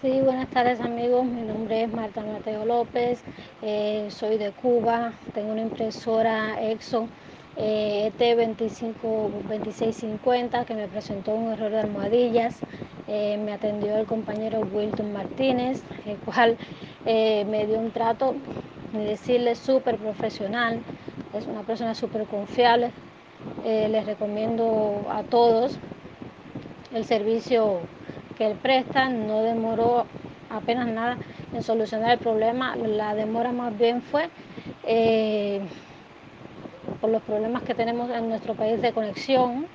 Sí, buenas tardes amigos, mi nombre es Marta Mateo López, eh, soy de Cuba, tengo una impresora Exxon eh, ET252650 que me presentó un error de almohadillas, eh, me atendió el compañero Wilton Martínez, el cual eh, me dio un trato, ni decirle, súper profesional, es una persona súper confiable, les recomiendo a todos el servicio que él presta, no demoró apenas nada en solucionar el problema, la demora más bien fue eh, por los problemas que tenemos en nuestro país de conexión,